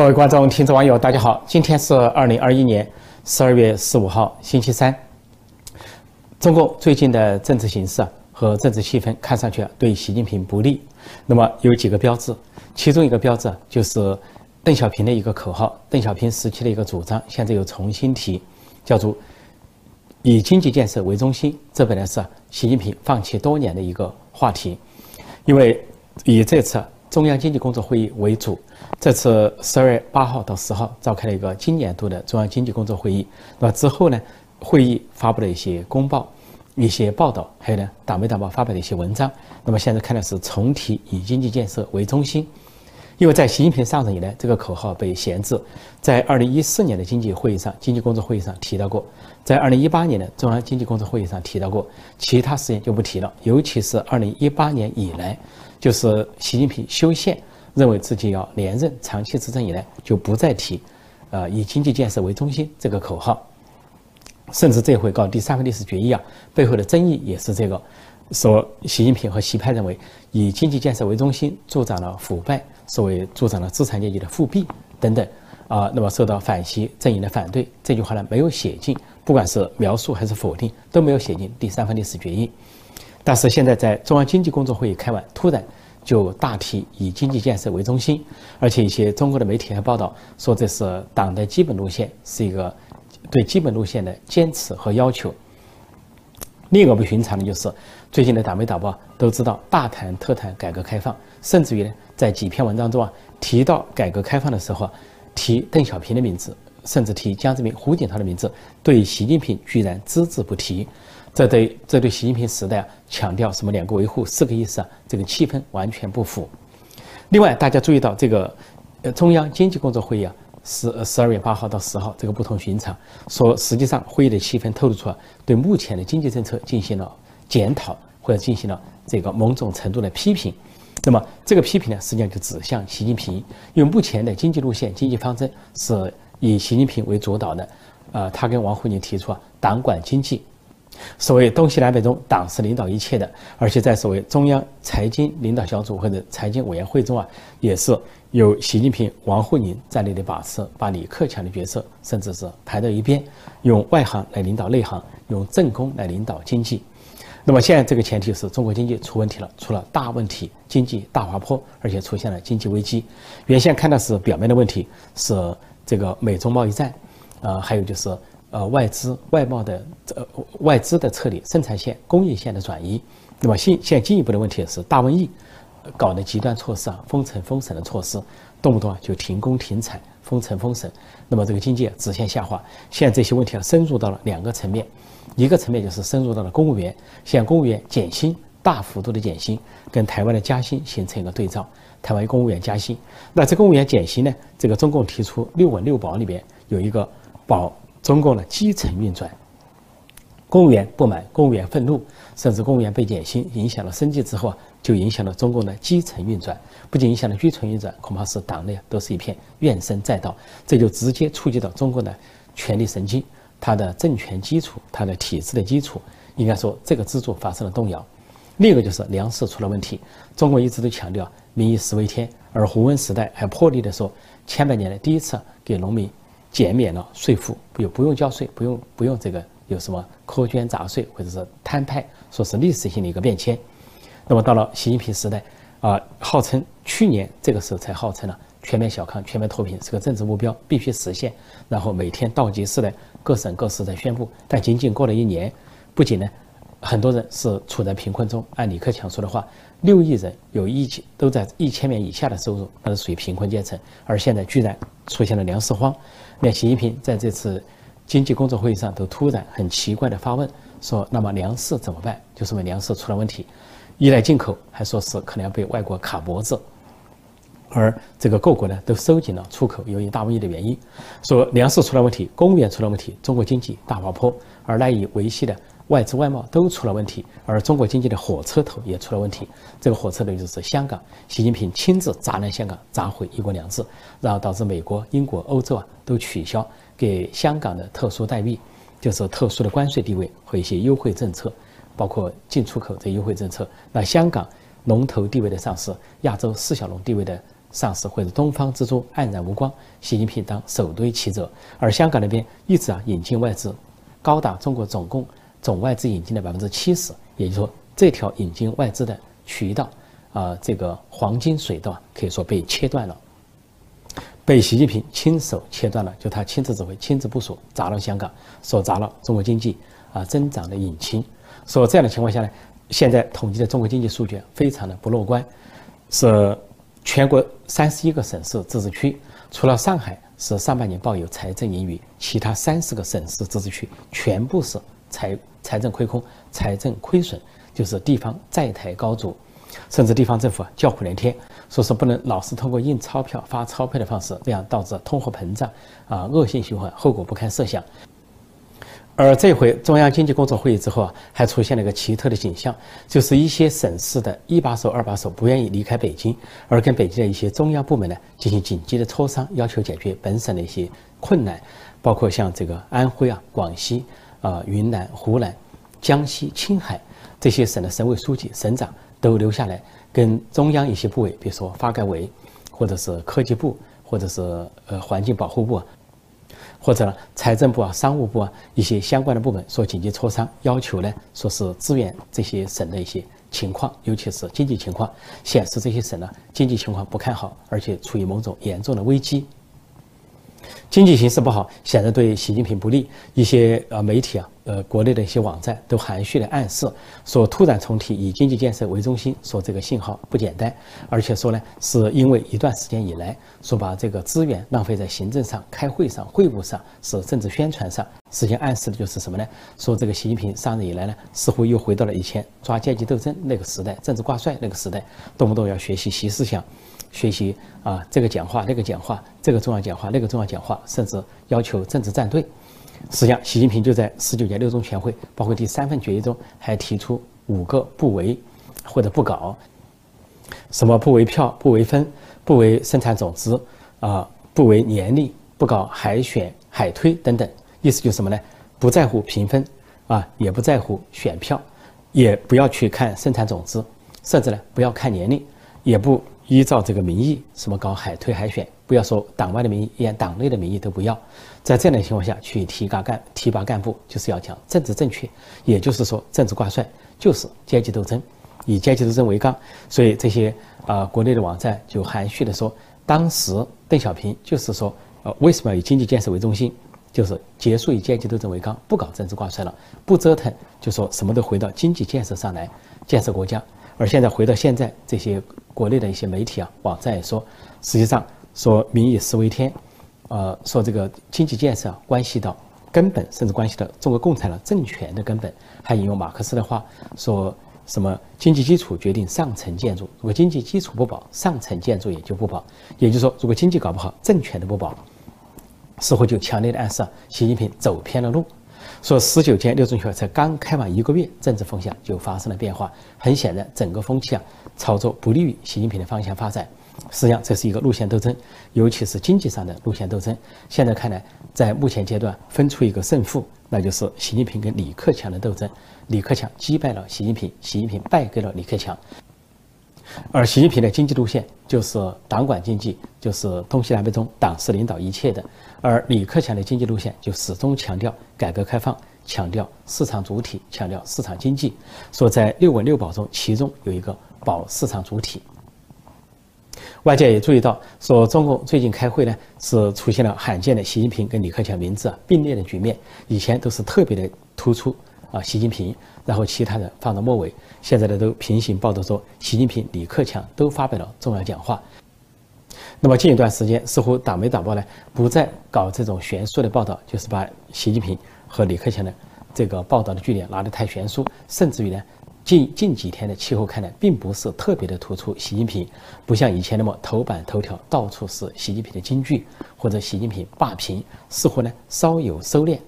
各位观众、听众、网友，大家好！今天是二零二一年十二月十五号，星期三。中共最近的政治形势和政治气氛看上去对习近平不利。那么有几个标志，其中一个标志就是邓小平的一个口号，邓小平时期的一个主张，现在又重新提，叫做以经济建设为中心。这本来是习近平放弃多年的一个话题，因为以这次。中央经济工作会议为主，这次十二月八号到十号召开了一个今年度的中央经济工作会议。那之后呢，会议发布了一些公报、一些报道，还有呢，党媒党报发表的一些文章。那么现在看的是重提以经济建设为中心，因为在习近平上任以来，这个口号被闲置。在二零一四年的经济会议上，经济工作会议上提到过；在二零一八年的中央经济工作会议上提到过，其他时间就不提了。尤其是二零一八年以来。就是习近平修宪，认为自己要连任长期执政以来，就不再提，呃，以经济建设为中心这个口号。甚至这回搞第三份历史决议啊，背后的争议也是这个，说习近平和习派认为以经济建设为中心，助长了腐败，所谓助长了资产阶级的复辟等等，啊，那么受到反习阵营的反对。这句话呢，没有写进，不管是描述还是否定，都没有写进第三份历史决议。但是现在在中央经济工作会议开完，突然就大提以经济建设为中心，而且一些中国的媒体还报道说这是党的基本路线，是一个对基本路线的坚持和要求。另一个不寻常的就是最近的党媒导报都知道大谈特谈改革开放，甚至于呢在几篇文章中啊提到改革开放的时候啊提邓小平的名字，甚至提江泽民、胡锦涛的名字，对习近平居然只字不提。这对这对习近平时代强调什么两个维护四个意思啊，这个气氛完全不符。另外，大家注意到这个呃中央经济工作会议啊，十十二月八号到十号这个不同寻常，说实际上会议的气氛透露出啊，对目前的经济政策进行了检讨或者进行了这个某种程度的批评。那么这个批评呢，实际上就指向习近平，因为目前的经济路线、经济方针是以习近平为主导的。呃，他跟王沪宁提出啊，党管经济。所谓东西南北中，党是领导一切的，而且在所谓中央财经领导小组或者财经委员会中啊，也是有习近平、王沪宁在内的把持，把李克强的角色甚至是排到一边，用外行来领导内行，用政工来领导经济。那么现在这个前提是中国经济出问题了，出了大问题，经济大滑坡，而且出现了经济危机。原先看到是表面的问题，是这个美中贸易战，呃，还有就是。呃，外资外贸的呃外资的撤离，生产线、工业线的转移，那么现现在进一步的问题是大瘟疫，搞的极端措施啊，封城封省的措施，动不动啊就停工停产、封城封省，那么这个经济直线下滑。现在这些问题啊，深入到了两个层面，一个层面就是深入到了公务员，现公务员减薪大幅度的减薪，跟台湾的加薪形成一个对照。台湾公务员加薪，那这公务员减薪呢？这个中共提出六稳六保里边有一个保。中共的基层运转，公务员不满，公务员愤怒，甚至公务员被减薪，影响了生计之后啊，就影响了中共的基层运转，不仅影响了基层运转，恐怕是党内都是一片怨声载道，这就直接触及到中共的权力神经，它的政权基础，它的体制的基础，应该说这个支柱发生了动摇。另一个就是粮食出了问题，中国一直都强调民以食为天，而胡温时代还破例的说，千百年来第一次给农民。减免了税负，不用不用交税，不用不用这个有什么苛捐杂税或者是摊派，说是历史性的一个变迁。那么到了习近平时代，啊，号称去年这个时候才号称了全面小康、全面脱贫是个政治目标，必须实现。然后每天倒计时的各省各市在宣布，但仅仅过了一年，不仅呢，很多人是处在贫困中，按李克强说的话。六亿人有一千都在一千元以下的收入，那是属于贫困阶层。而现在居然出现了粮食荒，那习近平在这次经济工作会议上都突然很奇怪的发问说：“那么粮食怎么办？”就说明粮食出了问题，依赖进口，还说是可能要被外国卡脖子。而这个各国呢都收紧了出口，由于大瘟疫的原因，说粮食出了问题，公务员出了问题，中国经济大滑坡，而赖以维系的。外资外贸都出了问题，而中国经济的火车头也出了问题。这个火车头就是香港，习近平亲自砸烂香港，砸毁一国两制，然后导致美国、英国、欧洲啊都取消给香港的特殊待遇，就是特殊的关税地位和一些优惠政策，包括进出口的优惠政策。那香港龙头地位的上市，亚洲四小龙地位的丧失或者东方之珠黯然无光，习近平当首堆其责。而香港那边一直啊引进外资，高达中国总共总外资引进的百分之七十，也就是说这条引进外资的渠道啊，这个黄金水道可以说被切断了，被习近平亲手切断了，就他亲自指挥、亲自部署，砸了香港，所砸了中国经济啊增长的引擎。所以这样的情况下呢，现在统计的中国经济数据非常的不乐观，是。全国三十一个省市自治区，除了上海是上半年报有财政盈余，其他三十个省市自治区全部是财财政亏空、财政亏损，就是地方债台高筑，甚至地方政府啊叫苦连天，说是不能老是通过印钞票、发钞票的方式，这样导致通货膨胀啊恶性循环，后果不堪设想。而这回中央经济工作会议之后啊，还出现了一个奇特的景象，就是一些省市的一把手、二把手不愿意离开北京，而跟北京的一些中央部门呢进行紧急的磋商，要求解决本省的一些困难，包括像这个安徽啊、广西啊、云南、湖南、江西、青海这些省的省委书记、省长都留下来，跟中央一些部委，比如说发改委，或者是科技部，或者是呃环境保护部。或者财政部啊、商务部啊一些相关的部门说紧急磋商，要求呢说是支援这些省的一些情况，尤其是经济情况，显示这些省呢经济情况不看好，而且处于某种严重的危机。经济形势不好，显然对习近平不利。一些呃媒体啊，呃国内的一些网站都含蓄的暗示说，突然重提以经济建设为中心，说这个信号不简单，而且说呢，是因为一段时间以来，说把这个资源浪费在行政上、开会上、会务上，是政治宣传上。实际上暗示的就是什么呢？说这个习近平上任以来呢，似乎又回到了以前抓阶级斗争那个时代、政治挂帅那个时代，动不动要学习习思想。学习啊，这个讲话，那个讲话，这个重要讲话，那个重要讲话，甚至要求政治站队。实际上，习近平就在十九届六中全会，包括第三份决议中，还提出五个不为或者不搞，什么不为票、不为分、不为生产总值啊，不为年龄、不搞海选、海推等等。意思就是什么呢？不在乎评分啊，也不在乎选票，也不要去看生产总值，甚至呢，不要看年龄，也不。依照这个民意，什么搞海推海选，不要说党外的民意，连党内的民意都不要。在这样的情况下去提拔干提拔干部，就是要讲政治正确，也就是说政治挂帅就是阶级斗争，以阶级斗争为纲。所以这些啊国内的网站就含蓄的说，当时邓小平就是说，呃为什么要以经济建设为中心，就是结束以阶级斗争为纲，不搞政治挂帅了，不折腾，就说什么都回到经济建设上来，建设国家。而现在回到现在，这些国内的一些媒体啊、网站也说，实际上说民以食为天，呃，说这个经济建设关系到根本，甚至关系到中国共产党政权的根本。还引用马克思的话，说什么经济基础决定上层建筑，如果经济基础不保，上层建筑也就不保。也就是说，如果经济搞不好，政权都不保。似乎就强烈的暗示习近平走偏了路。说十九届六中全会才刚开完一个月，政治风向就发生了变化。很显然，整个风气啊，朝着不利于习近平的方向发展。实际上，这是一个路线斗争，尤其是经济上的路线斗争。现在看来，在目前阶段分出一个胜负，那就是习近平跟李克强的斗争。李克强击败了习近平，习近平败给了李克强。而习近平的经济路线就是党管经济，就是东西南北中，党是领导一切的。而李克强的经济路线就始终强调改革开放，强调市场主体，强调市场经济。说在六稳六保中，其中有一个保市场主体。外界也注意到，说中共最近开会呢，是出现了罕见的习近平跟李克强名字并列的局面。以前都是特别的突出啊，习近平，然后其他人放到末尾。现在呢，都平行报道说，习近平、李克强都发表了重要讲话。那么近一段时间，似乎党媒党报呢不再搞这种悬殊的报道，就是把习近平和李克强的这个报道的据点拿得太悬殊，甚至于呢，近近几天的气候看来，并不是特别的突出习近平，不像以前那么头版头条到处是习近平的金句或者习近平霸屏，似乎呢稍有收敛。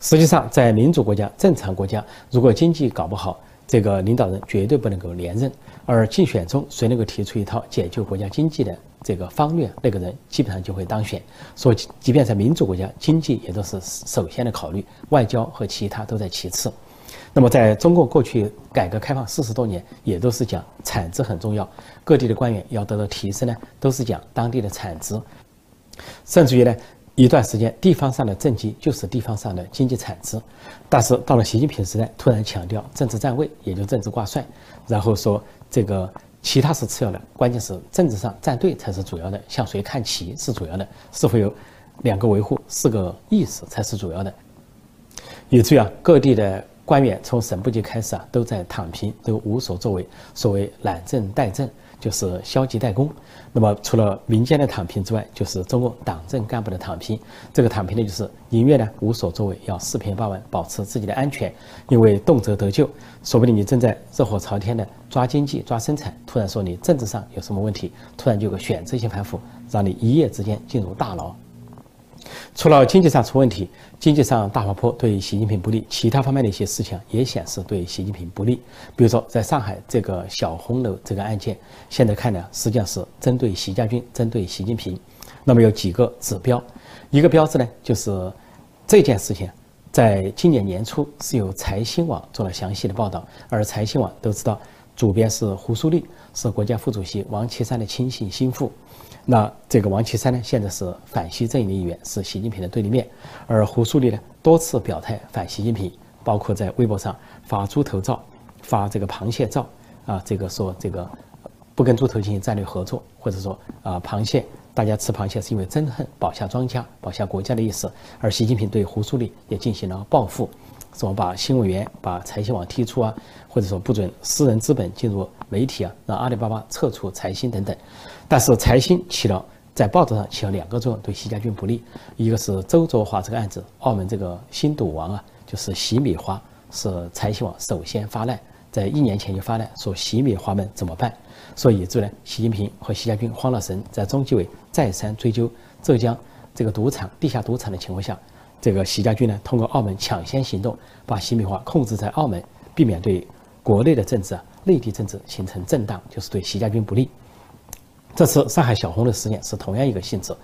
实际上，在民主国家、正常国家，如果经济搞不好，这个领导人绝对不能够连任。而竞选中，谁能够提出一套解救国家经济的这个方略，那个人基本上就会当选。所以，即便在民主国家，经济也都是首先的考虑，外交和其他都在其次。那么在中共过去改革开放四十多年，也都是讲产值很重要，各地的官员要得到提升呢，都是讲当地的产值，甚至于呢。一段时间，地方上的政绩就是地方上的经济产值，但是到了习近平时代，突然强调政治站位，也就政治挂帅，然后说这个其他是次要的，关键是政治上站队才是主要的，向谁看齐是主要的，是否有两个维护、四个意识才是主要的。以至于啊，各地的官员从省部级开始啊，都在躺平，都无所作为，所谓懒政怠政。就是消极怠工，那么除了民间的躺平之外，就是中共党政干部的躺平。这个躺平呢，就是宁愿呢无所作为，要四平八稳，保持自己的安全，因为动辄得救。说不定你正在热火朝天的抓经济、抓生产，突然说你政治上有什么问题，突然就有个选择性反腐，让你一夜之间进入大牢。除了经济上出问题，经济上大滑坡对习近平不利，其他方面的一些事情也显示对习近平不利。比如说，在上海这个小红楼这个案件，现在看呢，实际上是针对习家军，针对习近平。那么有几个指标，一个标志呢，就是这件事情在今年年初是由财新网做了详细的报道，而财新网都知道，主编是胡舒立，是国家副主席王岐山的亲信心腹。那这个王岐山呢，现在是反西阵营的一员，是习近平的对立面。而胡树立呢，多次表态反习近平，包括在微博上发猪头照、发这个螃蟹照啊，这个说这个不跟猪头进行战略合作，或者说啊，螃蟹大家吃螃蟹是因为憎恨保下庄家、保下国家的意思。而习近平对胡树立也进行了报复。什么把新闻员、把财新网踢出啊，或者说不准私人资本进入媒体啊，让阿里巴巴撤出财新等等。但是财新起了在报道上起了两个作用，对习家军不利。一个是周卓华这个案子，澳门这个新赌王啊，就是洗米花，是财新网首先发难，在一年前就发难，说洗米花们怎么办？所以以致呢，习近平和习家军慌了神，在中纪委再三追究浙江这个赌场地下赌场的情况下。这个习家军呢，通过澳门抢先行动，把洗米花控制在澳门，避免对国内的政治、啊、内地政治形成震荡，就是对习家军不利。这次上海小红楼事件是同样一个性质，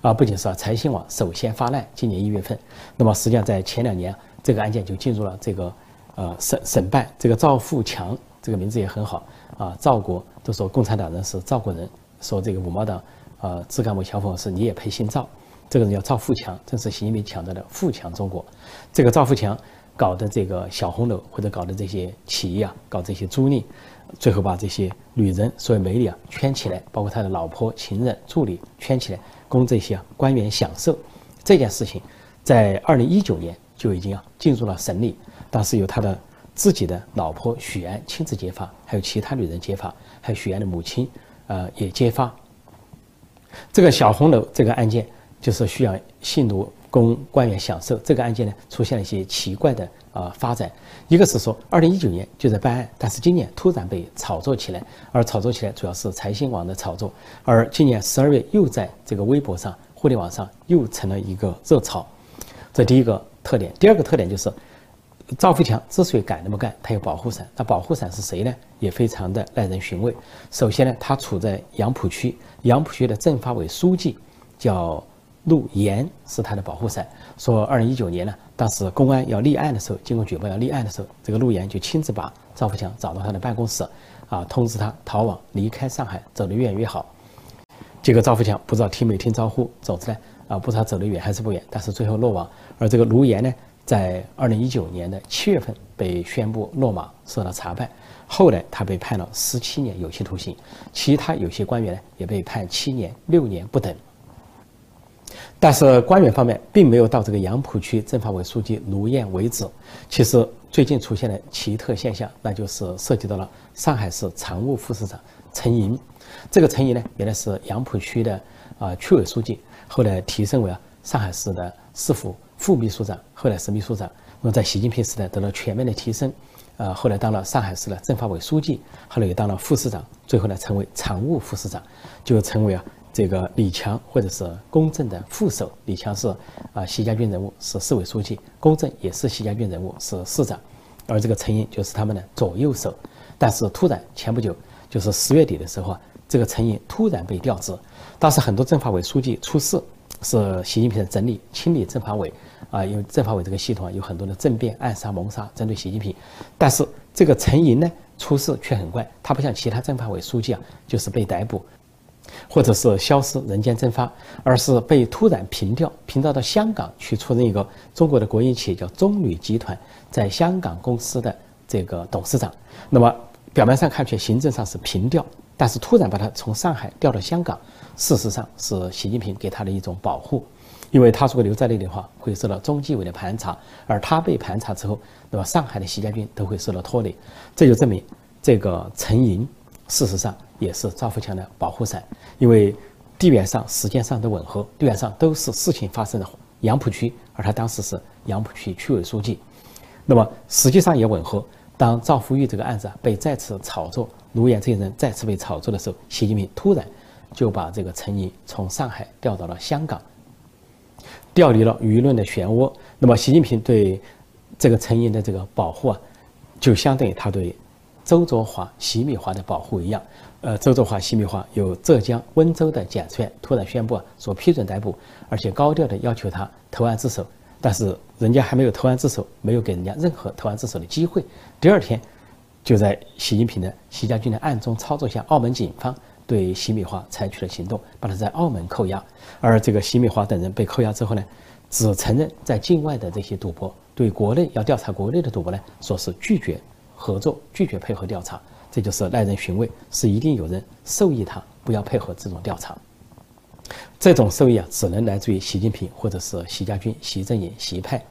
啊，不仅是啊财新网首先发难，今年一月份，那么实际上在前两年，这个案件就进入了这个呃审审办。这个赵富强这个名字也很好啊，赵国都说共产党人是赵国人，说这个五毛党呃，自干部小粉是你也配姓赵。这个人叫赵富强，正是习近平强调的“富强中国”。这个赵富强搞的这个小红楼，或者搞的这些企业啊，搞这些租赁，最后把这些女人、所谓美女啊圈起来，包括他的老婆、情人、助理圈起来，供这些官员享受。这件事情在二零一九年就已经啊进入了审理，当时由他的自己的老婆许安亲自揭发，还有其他女人揭发，还有许安的母亲，呃也揭发。这个小红楼这个案件。就是需要信奴供官员享受这个案件呢，出现了一些奇怪的呃发展。一个是说，二零一九年就在办案，但是今年突然被炒作起来，而炒作起来主要是财新网的炒作，而今年十二月又在这个微博上、互联网上又成了一个热潮。这第一个特点。第二个特点就是，赵富强之所以敢那么干，他有保护伞。那保护伞是谁呢？也非常的耐人寻味。首先呢，他处在杨浦区，杨浦区的政法委书记叫。陆岩是他的保护伞。说二零一九年呢，当时公安要立案的时候，经过举报要立案的时候，这个陆岩就亲自把赵富强找到他的办公室，啊，通知他逃往离开上海，走得越远越好。结果赵富强不知道听没听招呼，走出来啊，不知道走得远还是不远，但是最后落网。而这个卢岩呢，在二零一九年的七月份被宣布落马，受到查办，后来他被判了十七年有期徒刑，其他有些官员呢也被判七年、六年不等。但是官员方面并没有到这个杨浦区政法委书记卢燕为止。其实最近出现了奇特现象，那就是涉及到了上海市常务副市长陈莹。这个陈莹呢，原来是杨浦区的啊区委书记，后来提升为啊上海市的市府副秘书长，后来是秘书长。那么在习近平时代得到全面的提升，呃，后来当了上海市的政法委书记，后来又当了副市长，最后呢成为常务副市长，就成为啊。这个李强或者是公正的副手，李强是啊，习家军人物，是市委书记；公正也是习家军人物，是市长。而这个陈寅就是他们的左右手。但是突然前不久，就是十月底的时候啊，这个陈寅突然被调职。当时很多政法委书记出事，是习近平的整理清理政法委，啊，因为政法委这个系统啊有很多的政变、暗杀、谋杀针对习近平，但是这个陈寅呢出事却很怪，他不像其他政法委书记啊，就是被逮捕，或者是消失、人间蒸发，而是被突然平调，平调到香港去出任一个中国的国营企业叫中旅集团在香港公司的这个董事长。那么表面上看去行政上是平调，但是突然把他从上海调到香港，事实上是习近平给他的一种保护。因为他如果留在那里的话，会受到中纪委的盘查，而他被盘查之后，那么上海的习家军都会受到拖累。这就证明，这个陈寅事实上也是赵富强的保护伞，因为地缘上、时间上的吻合，地缘上都是事情发生的杨浦区，而他当时是杨浦区区委书记，那么实际上也吻合。当赵福玉这个案子被再次炒作，卢岩这些人再次被炒作的时候，习近平突然就把这个陈寅从上海调到了香港。调离了舆论的漩涡，那么习近平对这个陈寅的这个保护啊，就相当于他对周作华、习米华的保护一样。呃，周作华、习米华由浙江温州的检察院突然宣布啊，说批准逮捕，而且高调的要求他投案自首，但是人家还没有投案自首，没有给人家任何投案自首的机会。第二天，就在习近平的习家军的暗中操作下，澳门警方。对习米华采取了行动，把他在澳门扣押，而这个习米华等人被扣押之后呢，只承认在境外的这些赌博，对国内要调查国内的赌博呢，说是拒绝合作，拒绝配合调查，这就是耐人寻味，是一定有人授意他不要配合这种调查。这种受益啊，只能来自于习近平或者是习家军、习阵营、习派。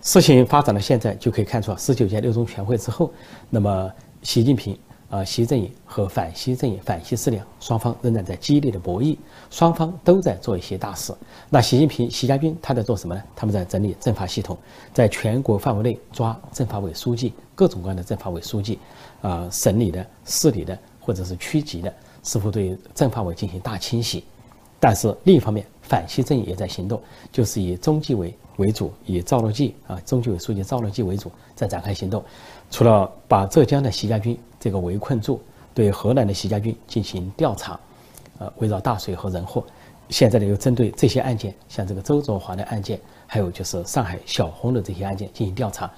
事情发展到现在，就可以看出啊十九届六中全会之后，那么习近平。啊，习阵营和反习阵营、反习势力双方仍然在激烈的博弈，双方都在做一些大事。那习近平、习家军他在做什么呢？他们在整理政法系统，在全国范围内抓政法委书记，各种各样的政法委书记，啊，省里的、市里的或者是区级的，似乎对政法委进行大清洗。但是另一方面，反习阵营也在行动，就是以中纪委为主，以赵乐际啊，中纪委书记赵乐际为主，在展开行动。除了把浙江的习家军这个围困住，对河南的习家军进行调查，呃，围绕大水和人祸，现在呢又针对这些案件，像这个周作华的案件，还有就是上海小红的这些案件进行调查，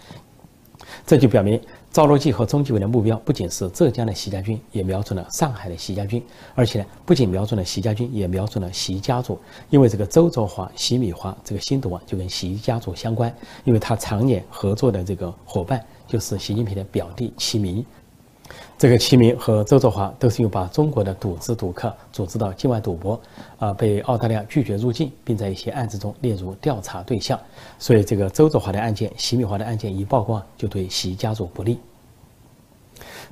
这就表明。赵乐际和中纪委的目标不仅是浙江的习家军，也瞄准了上海的习家军，而且呢，不仅瞄准了习家军，也瞄准了习家族。因为这个周作华、习米华这个新毒啊，就跟习家族相关，因为他常年合作的这个伙伴就是习近平的表弟齐明。这个齐明和周作华都是又把中国的赌资赌客组织到境外赌博，啊，被澳大利亚拒绝入境，并在一些案子中列入调查对象。所以，这个周作华的案件、席敏华的案件一曝光，就对习家族不利。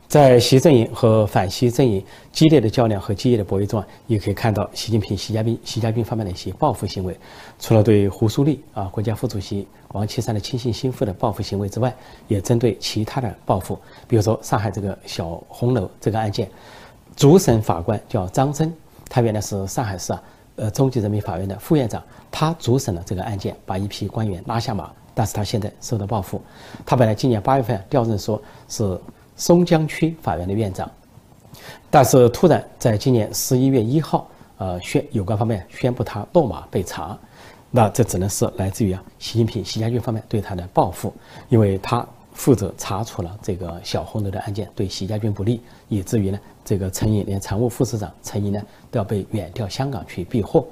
在习阵营和反习阵营激烈的较量和激烈的博弈中啊，也可以看到习近平、习家兵、习家军方面的一些报复行为。除了对胡苏立啊，国家副主席王岐山的亲信心腹的报复行为之外，也针对其他的报复。比如说上海这个小红楼这个案件，主审法官叫张真，他原来是上海市啊，呃，中级人民法院的副院长，他主审了这个案件，把一批官员拉下马，但是他现在受到报复。他本来今年八月份调任说是。松江区法院的院长，但是突然在今年十一月一号，呃，宣有关方面宣布他落马被查，那这只能是来自于啊习近平、习家军方面对他的报复，因为他负责查处了这个小红楼的案件，对习家军不利，以至于呢，这个陈毅连常务副市长陈毅呢都要被远调香港去避祸。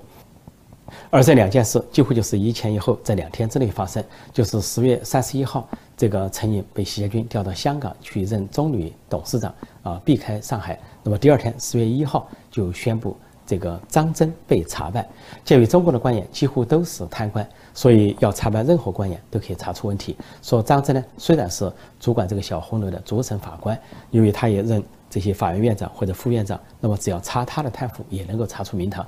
而这两件事几乎就是一前一后，在两天之内发生。就是十月三十一号，这个陈颖被习家军调到香港去任中旅董事长，啊，避开上海。那么第二天，十月一号就宣布这个张真被查办。鉴于中国的官员几乎都是贪官，所以要查办任何官员都可以查出问题。说张真呢，虽然是主管这个小红楼的主审法官，因为他也任这些法院院长或者副院长，那么只要查他的贪腐，也能够查出名堂。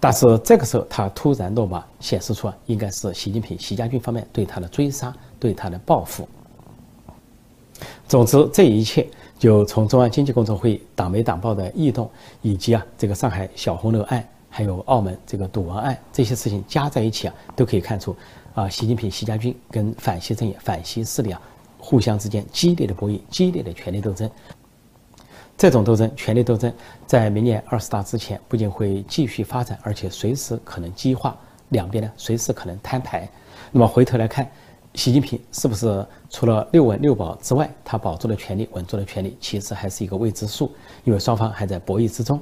但是这个时候，他突然落马，显示出啊，应该是习近平、习家军方面对他的追杀、对他的报复。总之，这一切就从中央经济工作会议党媒党报的异动，以及啊这个上海小红楼案，还有澳门这个赌王案这些事情加在一起啊，都可以看出啊，习近平、习家军跟反习阵营、反习势力啊，互相之间激烈的博弈、激烈的权力斗争。这种斗争、权力斗争，在明年二十大之前，不仅会继续发展，而且随时可能激化，两边呢随时可能摊牌。那么回头来看，习近平是不是除了六稳六保之外，他保住了权力、稳住了权力，其实还是一个未知数，因为双方还在博弈之中。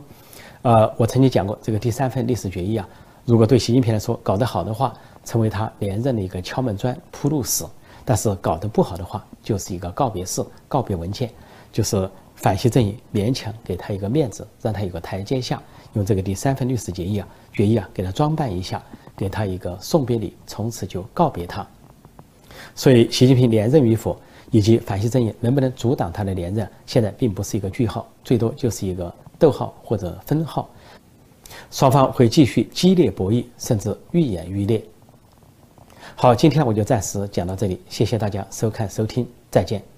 呃，我曾经讲过，这个第三份历史决议啊，如果对习近平来说搞得好的话，成为他连任的一个敲门砖、铺路石；但是搞得不好的话，就是一个告别式、告别文件，就是反西阵营勉强给他一个面子，让他有个台阶下，用这个第三份律师决议啊，决议啊，给他装扮一下，给他一个送别礼，从此就告别他。所以，习近平连任与否，以及反西阵营能不能阻挡他的连任，现在并不是一个句号，最多就是一个。逗号或者分号，双方会继续激烈博弈，甚至愈演愈烈。好，今天我就暂时讲到这里，谢谢大家收看收听，再见。